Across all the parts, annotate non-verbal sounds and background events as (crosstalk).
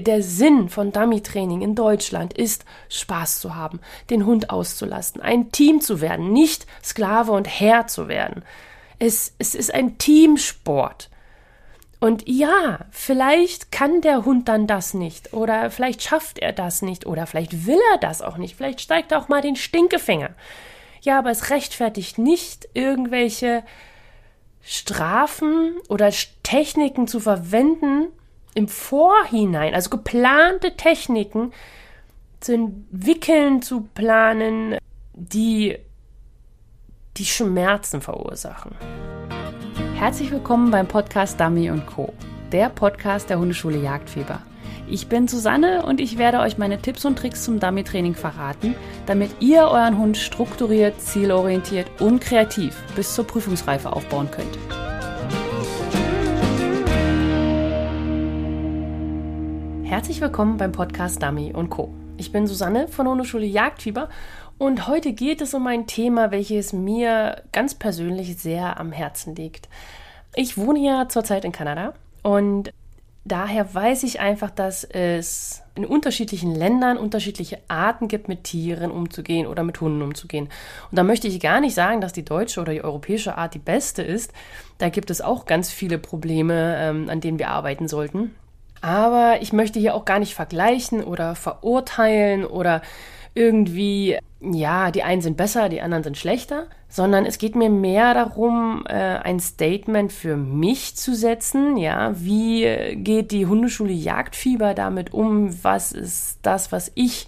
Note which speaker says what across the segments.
Speaker 1: der Sinn von Dummy-Training in Deutschland ist, Spaß zu haben, den Hund auszulasten, ein Team zu werden, nicht Sklave und Herr zu werden. Es, es ist ein Teamsport. Und ja, vielleicht kann der Hund dann das nicht oder vielleicht schafft er das nicht oder vielleicht will er das auch nicht. Vielleicht steigt er auch mal den Stinkefinger. Ja, aber es rechtfertigt nicht irgendwelche Strafen oder Techniken zu verwenden im Vorhinein, also geplante Techniken zu entwickeln, zu planen, die die Schmerzen verursachen.
Speaker 2: Herzlich willkommen beim Podcast Dummy Co., der Podcast der Hundeschule Jagdfieber. Ich bin Susanne und ich werde euch meine Tipps und Tricks zum Dummy-Training verraten, damit ihr euren Hund strukturiert, zielorientiert und kreativ bis zur Prüfungsreife aufbauen könnt. Herzlich willkommen beim Podcast Dummy Co. Ich bin Susanne von Hundeschule Jagdfieber und heute geht es um ein Thema, welches mir ganz persönlich sehr am Herzen liegt. Ich wohne ja zurzeit in Kanada und daher weiß ich einfach, dass es in unterschiedlichen Ländern unterschiedliche Arten gibt, mit Tieren umzugehen oder mit Hunden umzugehen. Und da möchte ich gar nicht sagen, dass die deutsche oder die europäische Art die beste ist. Da gibt es auch ganz viele Probleme, ähm, an denen wir arbeiten sollten. Aber ich möchte hier auch gar nicht vergleichen oder verurteilen oder irgendwie, ja, die einen sind besser, die anderen sind schlechter, sondern es geht mir mehr darum, äh, ein Statement für mich zu setzen. Ja, wie geht die Hundeschule Jagdfieber damit um? Was ist das, was ich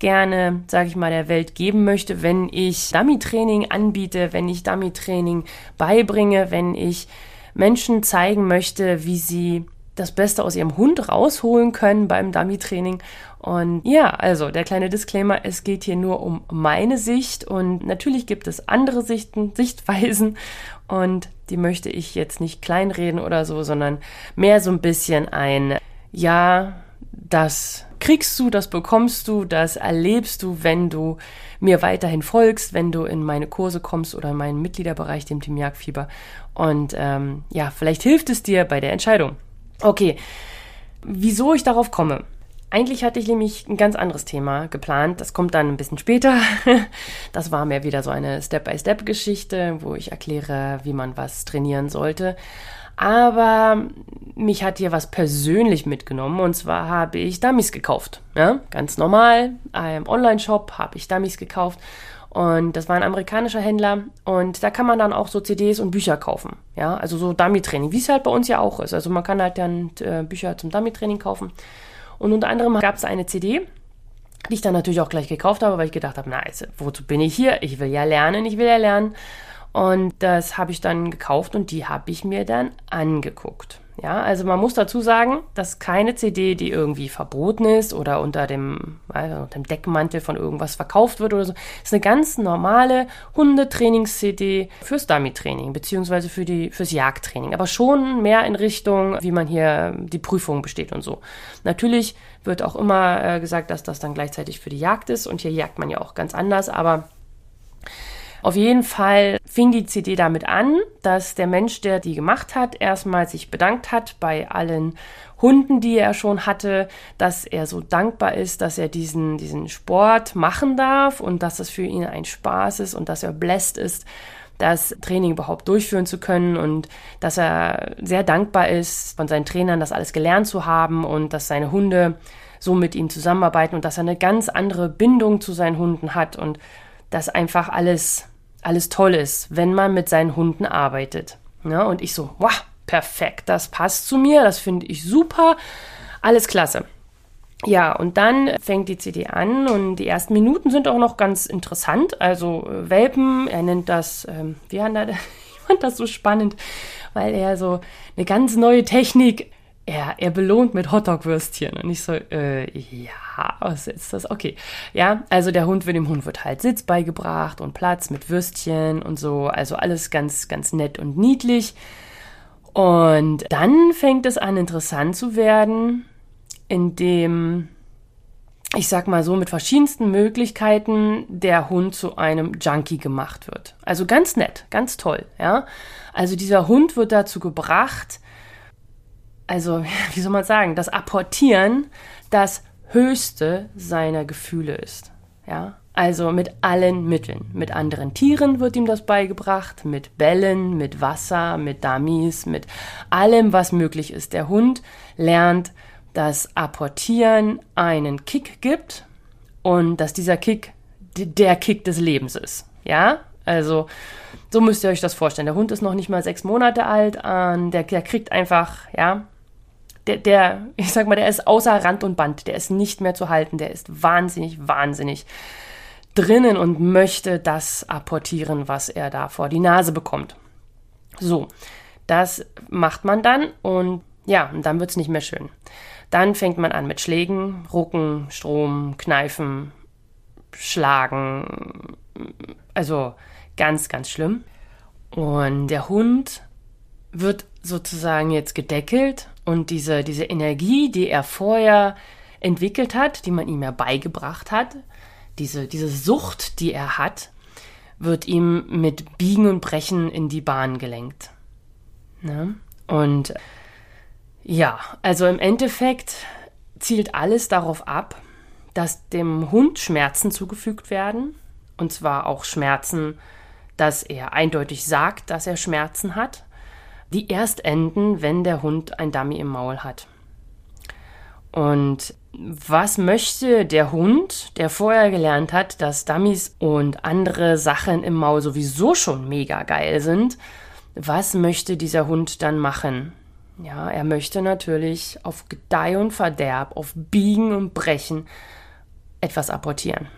Speaker 2: gerne, sage ich mal, der Welt geben möchte, wenn ich Dummy-Training anbiete, wenn ich Dummy-Training beibringe, wenn ich Menschen zeigen möchte, wie sie das Beste aus ihrem Hund rausholen können beim Dummy-Training. Und ja, also der kleine Disclaimer, es geht hier nur um meine Sicht und natürlich gibt es andere Sichten, (laughs) Sichtweisen und die möchte ich jetzt nicht kleinreden oder so, sondern mehr so ein bisschen ein, ja, das kriegst du, das bekommst du, das erlebst du, wenn du mir weiterhin folgst, wenn du in meine Kurse kommst oder in meinen Mitgliederbereich, dem Team Jagdfieber. Und ähm, ja, vielleicht hilft es dir bei der Entscheidung. Okay, wieso ich darauf komme? Eigentlich hatte ich nämlich ein ganz anderes Thema geplant. Das kommt dann ein bisschen später. (laughs) Das war mir wieder so eine Step-by-Step-Geschichte, wo ich erkläre, wie man was trainieren sollte. Aber mich hat hier was persönlich mitgenommen und zwar habe ich Dummies gekauft. Ja, ganz normal, im Online-Shop habe ich Dummies gekauft und das war ein amerikanischer Händler. Und da kann man dann auch so CDs und Bücher kaufen. Ja, also so Dummy-Training, wie es halt bei uns ja auch ist. Also man kann halt dann äh, Bücher zum Dummy-Training kaufen. Und unter anderem gab es eine CD, die ich dann natürlich auch gleich gekauft habe, weil ich gedacht habe, na, jetzt, wozu bin ich hier? Ich will ja lernen, ich will ja lernen. Und das habe ich dann gekauft und die habe ich mir dann angeguckt. Ja, also man muss dazu sagen, dass keine CD, die irgendwie verboten ist oder unter dem, also unter dem Deckmantel von irgendwas verkauft wird oder so, ist eine ganz normale Hundetrainings-CD fürs Dummy-Training beziehungsweise für fürs Jagdtraining, aber schon mehr in Richtung, wie man hier die Prüfung besteht und so. Natürlich wird auch immer äh, gesagt, dass das dann gleichzeitig für die Jagd ist und hier jagt man ja auch ganz anders, aber auf jeden Fall fing die CD damit an, dass der Mensch, der die gemacht hat, erstmal sich bedankt hat bei allen Hunden, die er schon hatte, dass er so dankbar ist, dass er diesen, diesen Sport machen darf und dass das für ihn ein Spaß ist und dass er bläst ist, das Training überhaupt durchführen zu können und dass er sehr dankbar ist, von seinen Trainern das alles gelernt zu haben und dass seine Hunde so mit ihm zusammenarbeiten und dass er eine ganz andere Bindung zu seinen Hunden hat und dass einfach alles alles toll ist, wenn man mit seinen Hunden arbeitet. Ja, und ich so, wow, perfekt, das passt zu mir, das finde ich super, alles klasse. Ja, und dann fängt die CD an und die ersten Minuten sind auch noch ganz interessant. Also äh, Welpen, er nennt das, ähm, wie hat er, (laughs) ich fand das so spannend, weil er so eine ganz neue Technik er, er belohnt mit Hotdog-Würstchen. Und ich so, äh, ja, was ist das? Okay. Ja, also der Hund wird dem Hund wird halt Sitz beigebracht und Platz mit Würstchen und so. Also alles ganz, ganz nett und niedlich. Und dann fängt es an, interessant zu werden, indem, ich sag mal so, mit verschiedensten Möglichkeiten der Hund zu einem Junkie gemacht wird. Also ganz nett, ganz toll, ja. Also dieser Hund wird dazu gebracht,
Speaker 1: also (laughs) wie soll man sagen, das Apportieren das höchste seiner Gefühle ist. Ja, also mit allen Mitteln. Mit anderen Tieren wird ihm das beigebracht, mit Bällen, mit Wasser, mit Dummies, mit allem, was möglich ist. Der Hund lernt, dass Apportieren einen Kick gibt und dass dieser Kick der Kick des Lebens ist. Ja, also so müsst ihr euch das vorstellen. Der Hund ist noch nicht mal sechs Monate alt, äh, der, der kriegt einfach, ja, der, der, ich sag mal, der ist außer Rand und Band, der ist nicht mehr zu halten, der ist wahnsinnig, wahnsinnig drinnen und möchte das apportieren, was er da vor die Nase bekommt. So, das macht man dann und ja, und dann wird es nicht mehr schön. Dann fängt man an mit Schlägen, Rucken, Strom, Kneifen, Schlagen. Also ganz, ganz schlimm. Und der Hund wird sozusagen jetzt gedeckelt und diese, diese Energie, die er vorher entwickelt hat, die man ihm ja beigebracht hat, diese, diese Sucht, die er hat, wird ihm mit Biegen und Brechen in die Bahn gelenkt. Ne? Und ja, also im Endeffekt zielt alles darauf ab, dass dem Hund Schmerzen zugefügt werden. Und zwar auch Schmerzen, dass er eindeutig sagt, dass er Schmerzen hat. Die erst enden, wenn der Hund ein Dummy im Maul hat. Und was möchte der Hund, der vorher gelernt hat, dass Dummies und andere Sachen im Maul sowieso schon mega geil sind, was möchte dieser Hund dann machen? Ja, er möchte natürlich auf Gedeih und Verderb, auf Biegen und Brechen etwas apportieren.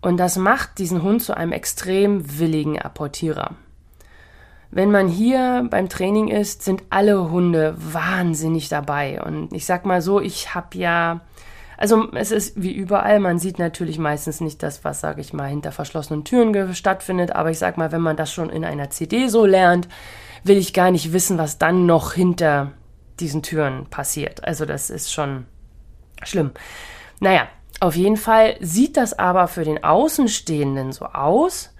Speaker 1: Und das macht diesen Hund zu einem extrem willigen Apportierer. Wenn man hier beim Training ist, sind alle Hunde wahnsinnig dabei. Und ich sag mal so, ich habe ja, also es ist wie überall, man sieht natürlich meistens nicht das, was, sage ich mal, hinter verschlossenen Türen stattfindet. Aber ich sag mal, wenn man das schon in einer CD so lernt, will ich gar nicht wissen, was dann noch hinter diesen Türen passiert. Also das ist schon schlimm. Naja, auf jeden Fall sieht das aber für den Außenstehenden so aus,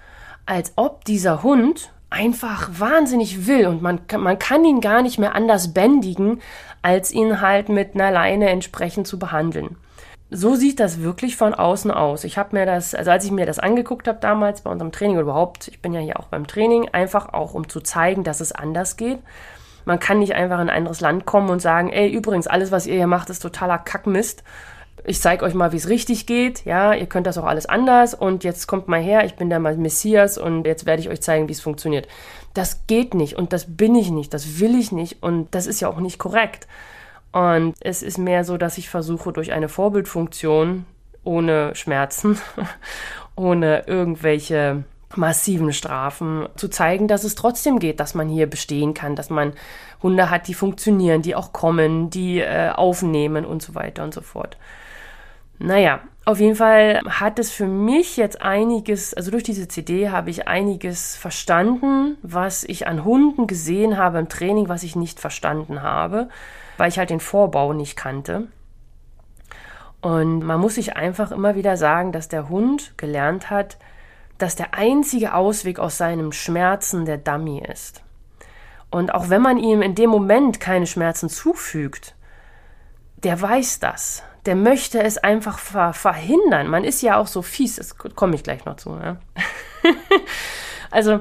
Speaker 1: als ob dieser Hund einfach wahnsinnig will und man kann, man kann ihn gar nicht mehr anders bändigen, als ihn halt mit einer Leine entsprechend zu behandeln. So sieht das wirklich von außen aus. Ich habe mir das, also als ich mir das angeguckt habe damals bei unserem Training oder überhaupt, ich bin ja hier auch beim Training, einfach auch um zu zeigen, dass es anders geht. Man kann nicht einfach in ein anderes Land kommen und sagen, ey, übrigens, alles, was ihr hier macht, ist totaler Kackmist ich zeige euch mal, wie es richtig geht. Ja, ihr könnt das auch alles anders. Und jetzt kommt mal her, ich bin der Messias und jetzt werde ich euch zeigen, wie es funktioniert. Das geht nicht und das bin ich nicht, das will ich nicht und das ist ja auch nicht korrekt. Und es ist mehr so, dass ich versuche, durch eine Vorbildfunktion ohne Schmerzen, (laughs) ohne irgendwelche massiven Strafen zu zeigen, dass es trotzdem geht, dass man hier bestehen kann, dass man Hunde hat, die funktionieren, die auch kommen, die äh, aufnehmen und so weiter und so fort. Naja, auf jeden Fall hat es für mich jetzt einiges, also durch diese CD habe ich einiges verstanden, was ich an Hunden gesehen habe im Training, was ich nicht verstanden habe, weil ich halt den Vorbau nicht kannte. Und man muss sich einfach immer wieder sagen, dass der Hund gelernt hat, dass der einzige Ausweg aus seinem Schmerzen der Dummy ist. Und auch wenn man ihm in dem Moment keine Schmerzen zufügt, der weiß das der möchte es einfach ver verhindern. Man ist ja auch so fies, das komme ich gleich noch zu. Ne? (laughs) also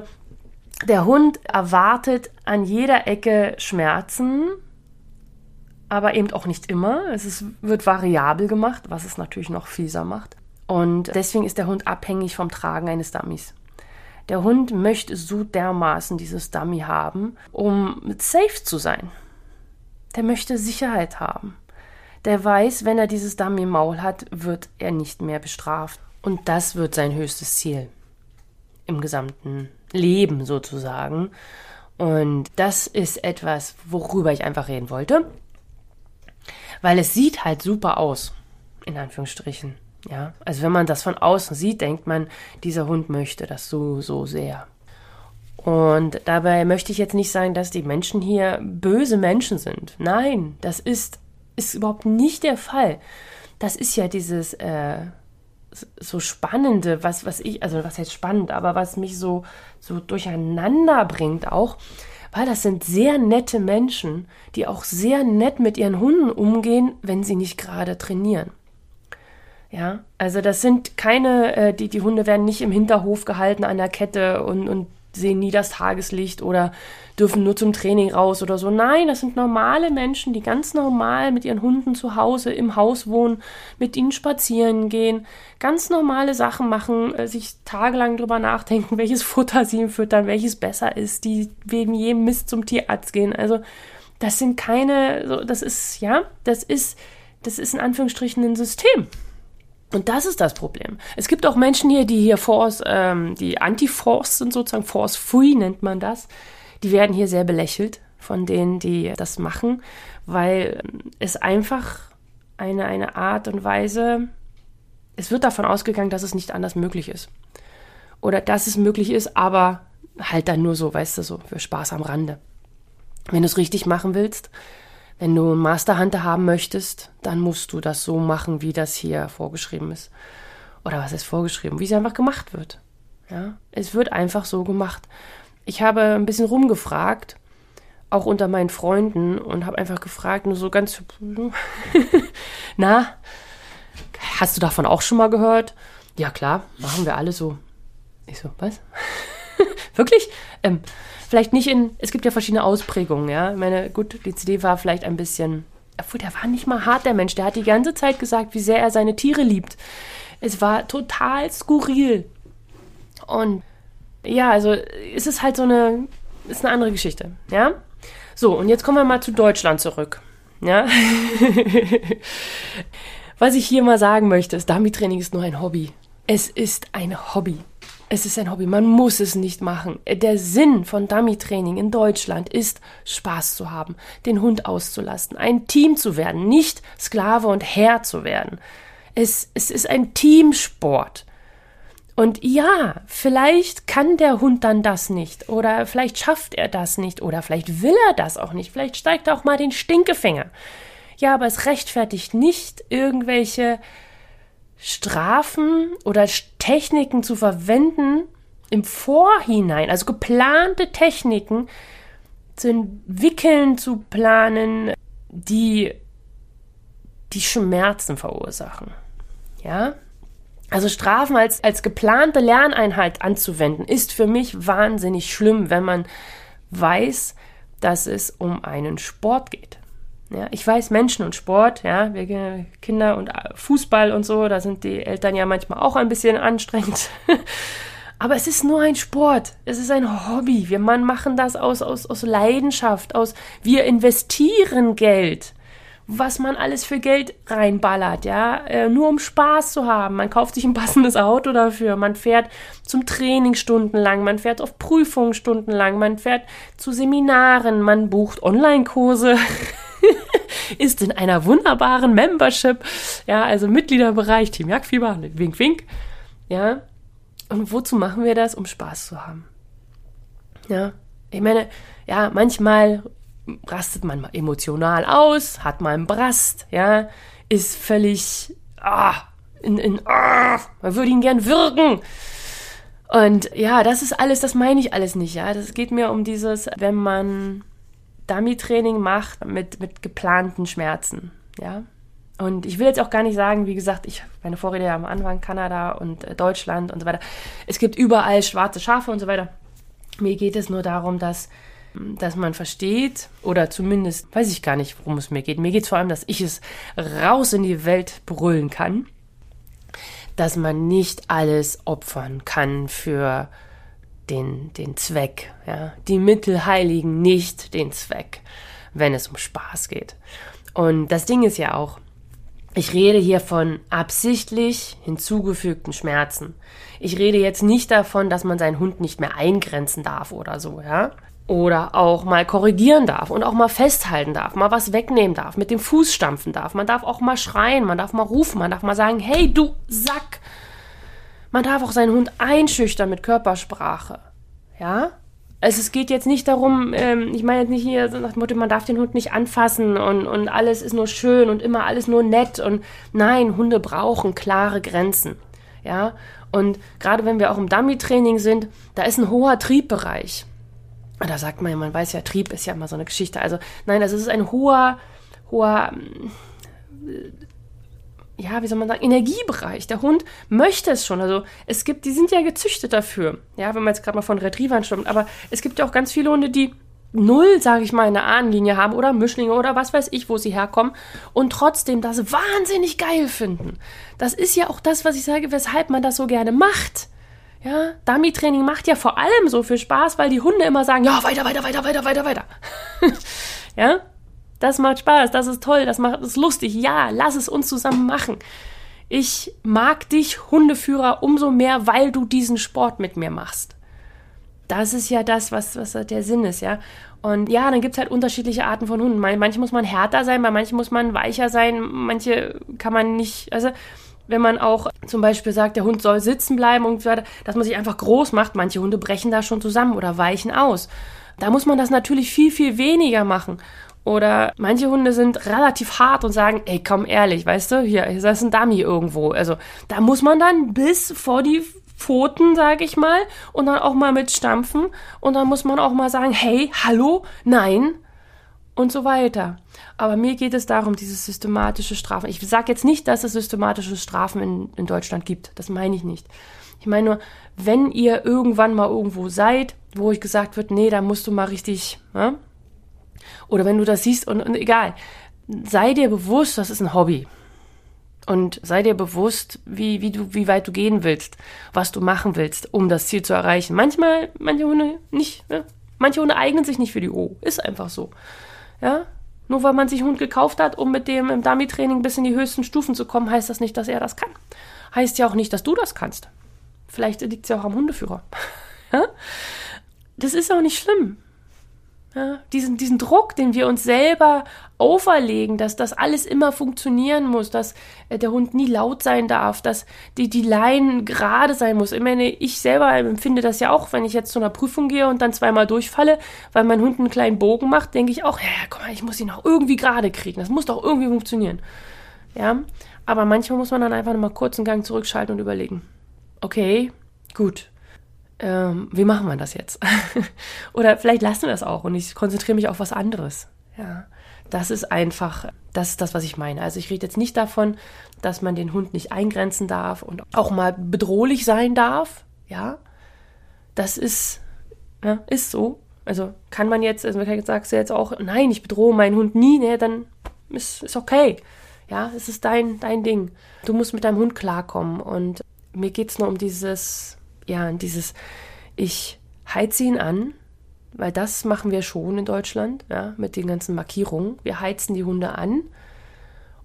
Speaker 1: der Hund erwartet an jeder Ecke Schmerzen, aber eben auch nicht immer. Es ist, wird variabel gemacht, was es natürlich noch fieser macht. Und deswegen ist der Hund abhängig vom Tragen eines Dummies. Der Hund möchte so dermaßen dieses Dummy haben, um safe zu sein. Der möchte Sicherheit haben der weiß, wenn er dieses Dummy im Maul hat, wird er nicht mehr bestraft. Und das wird sein höchstes Ziel im gesamten Leben sozusagen. Und das ist etwas, worüber ich einfach reden wollte. Weil es sieht halt super aus, in Anführungsstrichen. Ja, also wenn man das von außen sieht, denkt man, dieser Hund möchte das so, so sehr. Und dabei möchte ich jetzt nicht sagen, dass die Menschen hier böse Menschen sind. Nein, das ist ist überhaupt nicht der Fall. Das ist ja dieses äh, so spannende, was was ich, also was heißt spannend, aber was mich so so durcheinander bringt auch, weil das sind sehr nette Menschen, die auch sehr nett mit ihren Hunden umgehen, wenn sie nicht gerade trainieren. Ja, also das sind keine, äh, die, die Hunde werden nicht im Hinterhof gehalten an der Kette und, und sehen nie das Tageslicht oder dürfen nur zum Training raus oder so. Nein, das sind normale Menschen, die ganz normal mit ihren Hunden zu Hause im Haus wohnen, mit ihnen spazieren gehen, ganz normale Sachen machen, äh, sich tagelang drüber nachdenken, (laughs) welches Futter sie ihm füttern, welches besser ist, die wegen jedem Mist zum Tierarzt gehen. Also das sind keine, das ist, ja, das ist, das ist in Anführungsstrichen ein System. Und das ist das Problem. Es gibt auch Menschen hier, die hier Force, ähm, die Anti-Force sind sozusagen, Force-Free nennt man das. Die werden hier sehr belächelt von denen, die das machen, weil es einfach eine, eine Art und Weise, es wird davon ausgegangen, dass es nicht anders möglich ist. Oder dass es möglich ist, aber halt dann nur so, weißt du, so für Spaß am Rande. Wenn du es richtig machen willst, wenn du einen Masterhunter haben möchtest, dann musst du das so machen, wie das hier vorgeschrieben ist. Oder was ist vorgeschrieben? Wie es einfach gemacht wird. Ja, es wird einfach so gemacht. Ich habe ein bisschen rumgefragt, auch unter meinen Freunden, und habe einfach gefragt, nur so ganz, (laughs) na, hast du davon auch schon mal gehört? Ja, klar, machen wir alle so. Ich so, was? (laughs) Wirklich? Ähm, vielleicht nicht in, es gibt ja verschiedene Ausprägungen, ja. Ich meine, gut, die CD war vielleicht ein bisschen, obwohl der war nicht mal hart, der Mensch. Der hat die ganze Zeit gesagt, wie sehr er seine Tiere liebt. Es war total skurril. Und ja, also es ist halt so eine, ist eine andere Geschichte, ja. So, und jetzt kommen wir mal zu Deutschland zurück, ja. (laughs) Was ich hier mal sagen möchte, ist, Dummy-Training ist nur ein Hobby. Es ist ein Hobby. Es ist ein Hobby, man muss es nicht machen. Der Sinn von Dummy-Training in Deutschland ist, Spaß zu haben, den Hund auszulasten, ein Team zu werden, nicht Sklave und Herr zu werden. Es, es ist ein Teamsport. Und ja, vielleicht kann der Hund dann das nicht oder vielleicht schafft er das nicht oder vielleicht will er das auch nicht. Vielleicht steigt er auch mal den Stinkefinger. Ja, aber es rechtfertigt nicht irgendwelche Strafen oder Techniken zu verwenden im Vorhinein, also geplante Techniken zu entwickeln, zu planen, die die Schmerzen verursachen. Ja? Also Strafen als, als geplante Lerneinheit anzuwenden, ist für mich wahnsinnig schlimm, wenn man weiß, dass es um einen Sport geht. Ja, ich weiß, Menschen und Sport, ja, wir Kinder und äh, Fußball und so, da sind die Eltern ja manchmal auch ein bisschen anstrengend. (laughs) Aber es ist nur ein Sport. Es ist ein Hobby. Wir machen das aus, aus, aus Leidenschaft, aus, wir investieren Geld. Was man alles für Geld reinballert, ja, äh, nur um Spaß zu haben. Man kauft sich ein passendes Auto dafür. Man fährt zum Training stundenlang. Man fährt auf Prüfungen stundenlang. Man fährt zu Seminaren. Man bucht Online-Kurse. (laughs) ist in einer wunderbaren Membership, ja, also Mitgliederbereich, Team Jagdfieber, wink, wink, ja. Und wozu machen wir das? Um Spaß zu haben. Ja, ich meine, ja, manchmal rastet man emotional aus, hat mal einen Brast, ja, ist völlig, ah, in, in, ah, man würde ihn gern würgen. Und ja, das ist alles, das meine ich alles nicht, ja. Das geht mir um dieses, wenn man Dummy-Training macht mit, mit geplanten Schmerzen. Ja. Und ich will jetzt auch gar nicht sagen, wie gesagt, ich, meine Vorrede am Anfang, Kanada und äh, Deutschland und so weiter. Es gibt überall schwarze Schafe und so weiter. Mir geht es nur darum, dass, dass man versteht, oder zumindest weiß ich gar nicht, worum es mir geht. Mir geht es vor allem, dass ich es raus in die Welt brüllen kann, dass man nicht alles opfern kann für den, den Zweck. Ja? Die Mittel heiligen nicht den Zweck, wenn es um Spaß geht. Und das Ding ist ja auch, ich rede hier von absichtlich hinzugefügten Schmerzen. Ich rede jetzt nicht davon, dass man seinen Hund nicht mehr eingrenzen darf oder so, ja? Oder auch mal korrigieren darf und auch mal festhalten darf, mal was wegnehmen darf, mit dem Fuß stampfen darf. Man darf auch mal schreien, man darf mal rufen, man darf mal sagen, hey du Sack, man darf auch seinen Hund einschüchtern mit Körpersprache. Ja? Also es geht jetzt nicht darum, ähm, ich meine jetzt nicht hier nach dem Motto, man darf den Hund nicht anfassen und, und alles ist nur schön und immer alles nur nett und nein, Hunde brauchen klare Grenzen. Ja? Und gerade wenn wir auch im Dummy-Training sind, da ist ein hoher Triebbereich. da sagt man ja, man weiß ja, Trieb ist ja immer so eine Geschichte. Also nein, es ist ein hoher, hoher, ja, wie soll man sagen, Energiebereich. Der Hund möchte es schon. Also es gibt, die sind ja gezüchtet dafür. Ja, wenn man jetzt gerade mal von Retrievern stimmt. Aber es gibt ja auch ganz viele Hunde, die null, sage ich mal, eine Ahnenlinie haben oder Mischlinge oder was weiß ich, wo sie herkommen und trotzdem das wahnsinnig geil finden. Das ist ja auch das, was ich sage, weshalb man das so gerne macht. Ja, Dummy-Training macht ja vor allem so viel Spaß, weil die Hunde immer sagen, ja, weiter, weiter, weiter, weiter, weiter, weiter. (laughs) ja, das macht Spaß, das ist toll, das macht es lustig. Ja, lass es uns zusammen machen. Ich mag dich, Hundeführer, umso mehr, weil du diesen Sport mit mir machst. Das ist ja das, was, was der Sinn ist, ja. Und ja, dann gibt es halt unterschiedliche Arten von Hunden. Manche muss man härter sein, bei manchen muss man weicher sein, manche kann man nicht, also wenn man auch zum Beispiel sagt, der Hund soll sitzen bleiben und so weiter, dass man sich einfach groß macht. Manche Hunde brechen da schon zusammen oder weichen aus. Da muss man das natürlich viel, viel weniger machen. Oder manche Hunde sind relativ hart und sagen, ey, komm ehrlich, weißt du, hier, hier ist ein Dummy irgendwo. Also da muss man dann bis vor die Pfoten, sag ich mal, und dann auch mal mit stampfen. Und dann muss man auch mal sagen, hey, hallo, nein, und so weiter. Aber mir geht es darum, dieses systematische Strafen. Ich sage jetzt nicht, dass es systematische Strafen in, in Deutschland gibt. Das meine ich nicht. Ich meine nur, wenn ihr irgendwann mal irgendwo seid, wo euch gesagt wird, nee, da musst du mal richtig, ja? Oder wenn du das siehst und, und egal, sei dir bewusst, das ist ein Hobby. Und sei dir bewusst, wie, wie, du, wie weit du gehen willst, was du machen willst, um das Ziel zu erreichen. Manchmal, manche Hunde nicht, ja? manche Hunde eignen sich nicht für die O. Ist einfach so. Ja? Nur weil man sich einen Hund gekauft hat, um mit dem im Dummy-Training bis in die höchsten Stufen zu kommen, heißt das nicht, dass er das kann. Heißt ja auch nicht, dass du das kannst. Vielleicht liegt es ja auch am Hundeführer. (laughs) Das ist auch nicht schlimm. Ja, diesen, diesen Druck, den wir uns selber auferlegen, dass das alles immer funktionieren muss, dass äh, der Hund nie laut sein darf, dass die, die Leine gerade sein muss. Ich meine, ich selber empfinde das ja auch, wenn ich jetzt zu einer Prüfung gehe und dann zweimal durchfalle, weil mein Hund einen kleinen Bogen macht, denke ich auch, ja, guck mal, ich muss ihn auch irgendwie gerade kriegen. Das muss doch irgendwie funktionieren. Ja, aber manchmal muss man dann einfach mal kurz einen Gang zurückschalten und überlegen. Okay, gut ähm, wie machen wir das jetzt? (laughs) Oder vielleicht lassen wir das auch und ich konzentriere mich auf was anderes. Ja, das ist einfach, das ist das, was ich meine. Also ich rede jetzt nicht davon, dass man den Hund nicht eingrenzen darf und auch mal bedrohlich sein darf. Ja, das ist, ja, ist so. Also kann man jetzt, also sagst du jetzt auch, nein, ich bedrohe meinen Hund nie, ne, dann ist, ist okay. Ja, es ist dein, dein Ding. Du musst mit deinem Hund klarkommen und mir geht es nur um dieses ja, dieses, ich heize ihn an, weil das machen wir schon in Deutschland, ja, mit den ganzen Markierungen. Wir heizen die Hunde an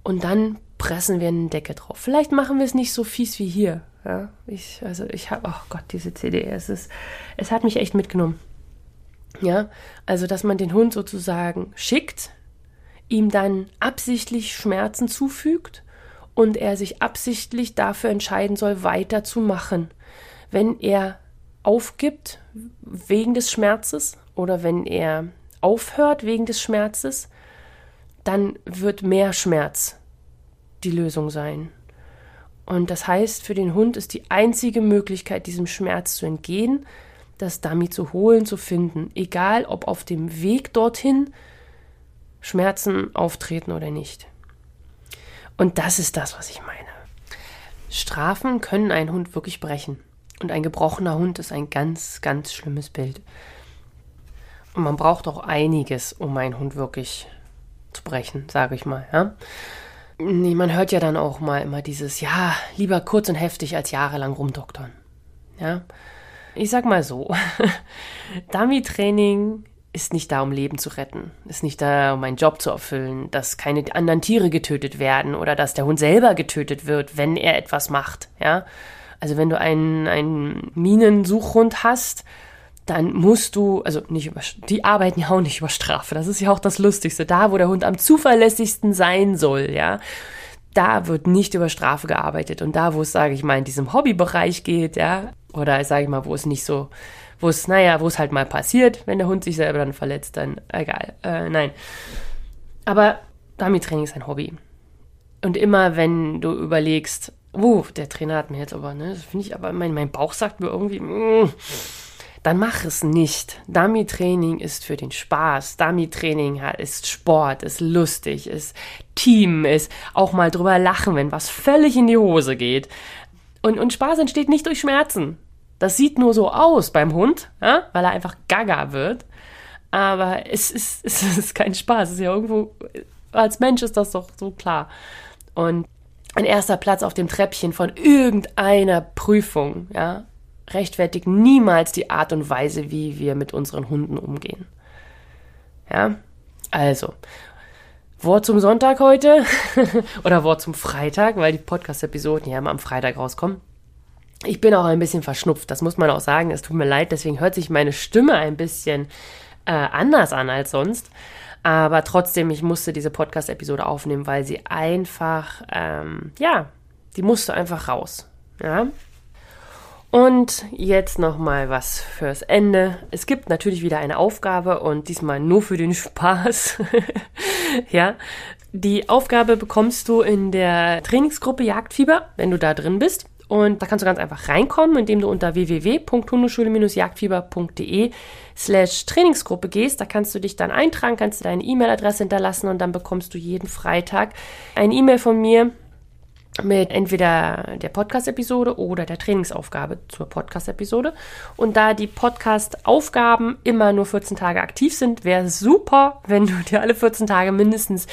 Speaker 1: und dann pressen wir eine Decke drauf. Vielleicht machen wir es nicht so fies wie hier. Ja, ich, also ich habe, oh Gott, diese CD, es ist, es hat mich echt mitgenommen. Ja, also dass man den Hund sozusagen schickt, ihm dann absichtlich Schmerzen zufügt und er sich absichtlich dafür entscheiden soll, weiterzumachen wenn er aufgibt wegen des Schmerzes oder wenn er aufhört wegen des Schmerzes, dann wird mehr Schmerz die Lösung sein. Und das heißt, für den Hund ist die einzige Möglichkeit, diesem Schmerz zu entgehen, das Dummy zu holen, zu finden, egal ob auf dem Weg dorthin Schmerzen auftreten oder nicht. Und das ist das, was ich meine. Strafen können einen Hund wirklich brechen. Und ein gebrochener Hund ist ein ganz, ganz schlimmes Bild. Und man braucht auch einiges, um einen Hund wirklich zu brechen, sage ich mal. Ja? Nee, man hört ja dann auch mal immer dieses, ja, lieber kurz und heftig als jahrelang rumdoktern. Ja, ich sag mal so, (laughs) Dummy-Training ist nicht da, um Leben zu retten, ist nicht da, um einen Job zu erfüllen, dass keine anderen Tiere getötet werden oder dass der Hund selber getötet wird, wenn er etwas macht. Ja, also wenn du einen, einen Minensuchhund hast, dann musst du, also nicht über, die arbeiten ja auch nicht über Strafe. Das ist ja auch das Lustigste. Da, wo der Hund am zuverlässigsten sein soll, ja, da wird nicht über Strafe gearbeitet. Und da, wo es, sage ich mal, in diesem Hobbybereich geht, ja, oder sage ich mal, wo es nicht so, wo es, naja, wo es halt mal passiert, wenn der Hund sich selber dann verletzt, dann egal. Äh, nein. Aber Dummy-Training ist ein Hobby. Und immer, wenn du überlegst, Uh, der Trainer hat mir jetzt aber, ne, das finde ich aber, mein, mein Bauch sagt mir irgendwie, mm, dann mach es nicht. Dummy-Training ist für den Spaß. Dummy-Training ist Sport, ist lustig, ist Team, ist auch mal drüber lachen, wenn was völlig in die Hose geht. Und, und Spaß entsteht nicht durch Schmerzen. Das sieht nur so aus beim Hund, ja? weil er einfach gaga wird. Aber es ist, (laughs) es ist kein Spaß. Es ist ja irgendwo, als Mensch ist das doch so klar. Und ein erster Platz auf dem Treppchen von irgendeiner Prüfung, ja, rechtfertigt niemals die Art und Weise, wie wir mit unseren Hunden umgehen. Ja, also, Wort zum Sonntag heute (laughs) oder Wort zum Freitag, weil die Podcast-Episoden ja immer am Freitag rauskommen. Ich bin auch ein bisschen verschnupft, das muss man auch sagen. Es tut mir leid, deswegen hört sich meine Stimme ein bisschen äh, anders an als sonst. Aber trotzdem, ich musste diese Podcast-Episode aufnehmen, weil sie einfach, ähm, ja, die musste einfach raus. Ja. Und jetzt nochmal was fürs Ende. Es gibt natürlich wieder eine Aufgabe und diesmal nur für den (laughs) Spaß. (laughs) ja. Die Aufgabe bekommst du in der Trainingsgruppe Jagdfieber, wenn du da drin bist. Und da kannst du ganz einfach reinkommen, indem du unter www.hundeschule-jagdfieber.de slash Trainingsgruppe gehst. Da kannst du dich dann eintragen, kannst du deine E-Mail-Adresse hinterlassen und dann bekommst du jeden Freitag eine E-Mail von mir mit entweder der Podcast-Episode oder der Trainingsaufgabe zur Podcast-Episode. Und da die Podcast-Aufgaben immer nur 14 Tage aktiv sind, wäre super, wenn du dir alle 14 Tage mindestens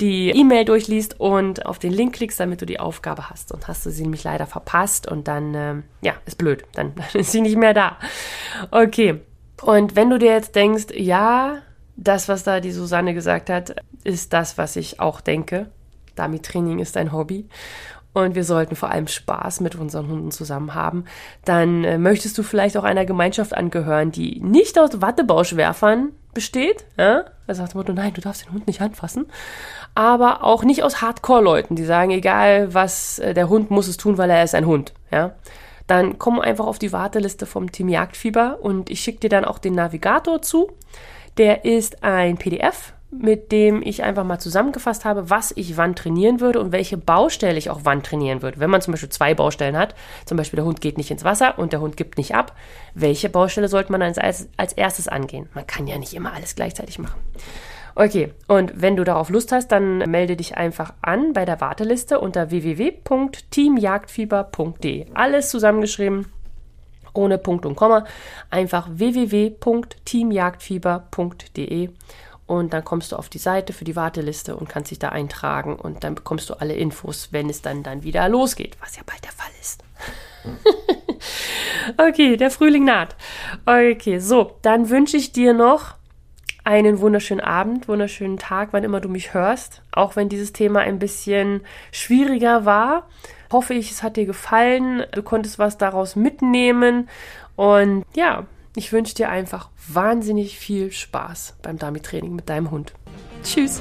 Speaker 1: die E-Mail durchliest und auf den Link klickst, damit du die Aufgabe hast. Und hast du sie nämlich leider verpasst und dann, ähm, ja, ist blöd. Dann, dann (laughs) ist sie nicht mehr da. Okay. Und wenn du dir jetzt denkst, ja, das, was da die Susanne gesagt hat, ist das, was ich auch denke Dummy-Training ist ein Hobby und wir sollten vor allem Spaß mit unseren Hunden zusammen haben, dann äh, möchtest du vielleicht auch einer Gemeinschaft angehören, die nicht aus Wattebauschwerfern besteht. Ja? Also sagt Motto, nein, du darfst den Hund nicht anfassen. Aber auch nicht aus Hardcore-Leuten, die sagen, egal was, äh, der Hund muss es tun, weil er ist ein Hund. Ja? Dann komm einfach auf die Warteliste vom Team Jagdfieber und ich schicke dir dann auch den Navigator zu. Der ist ein PDF mit dem ich einfach mal zusammengefasst habe, was ich wann trainieren würde und welche Baustelle ich auch wann trainieren würde. Wenn man zum Beispiel zwei Baustellen hat, zum Beispiel der Hund geht nicht ins Wasser und der Hund gibt nicht ab, welche Baustelle sollte man als, als erstes angehen? Man kann ja nicht immer alles gleichzeitig machen. Okay, und wenn du darauf Lust hast, dann melde dich einfach an bei der Warteliste unter www.teamjagdfieber.de. Alles zusammengeschrieben, ohne Punkt und Komma. Einfach www.teamjagdfieber.de und dann kommst du auf die Seite für die Warteliste und kannst dich da eintragen und dann bekommst du alle Infos, wenn es dann, dann wieder losgeht, was ja bald der Fall ist. (laughs) okay, der Frühling naht. Okay, so, dann wünsche ich dir noch einen wunderschönen Abend, wunderschönen Tag, wann immer du mich hörst. Auch wenn dieses Thema ein bisschen schwieriger war, hoffe ich, es hat dir gefallen. Du konntest was daraus mitnehmen. Und ja, ich wünsche dir einfach wahnsinnig viel Spaß beim Dummy-Training mit deinem Hund. Tschüss!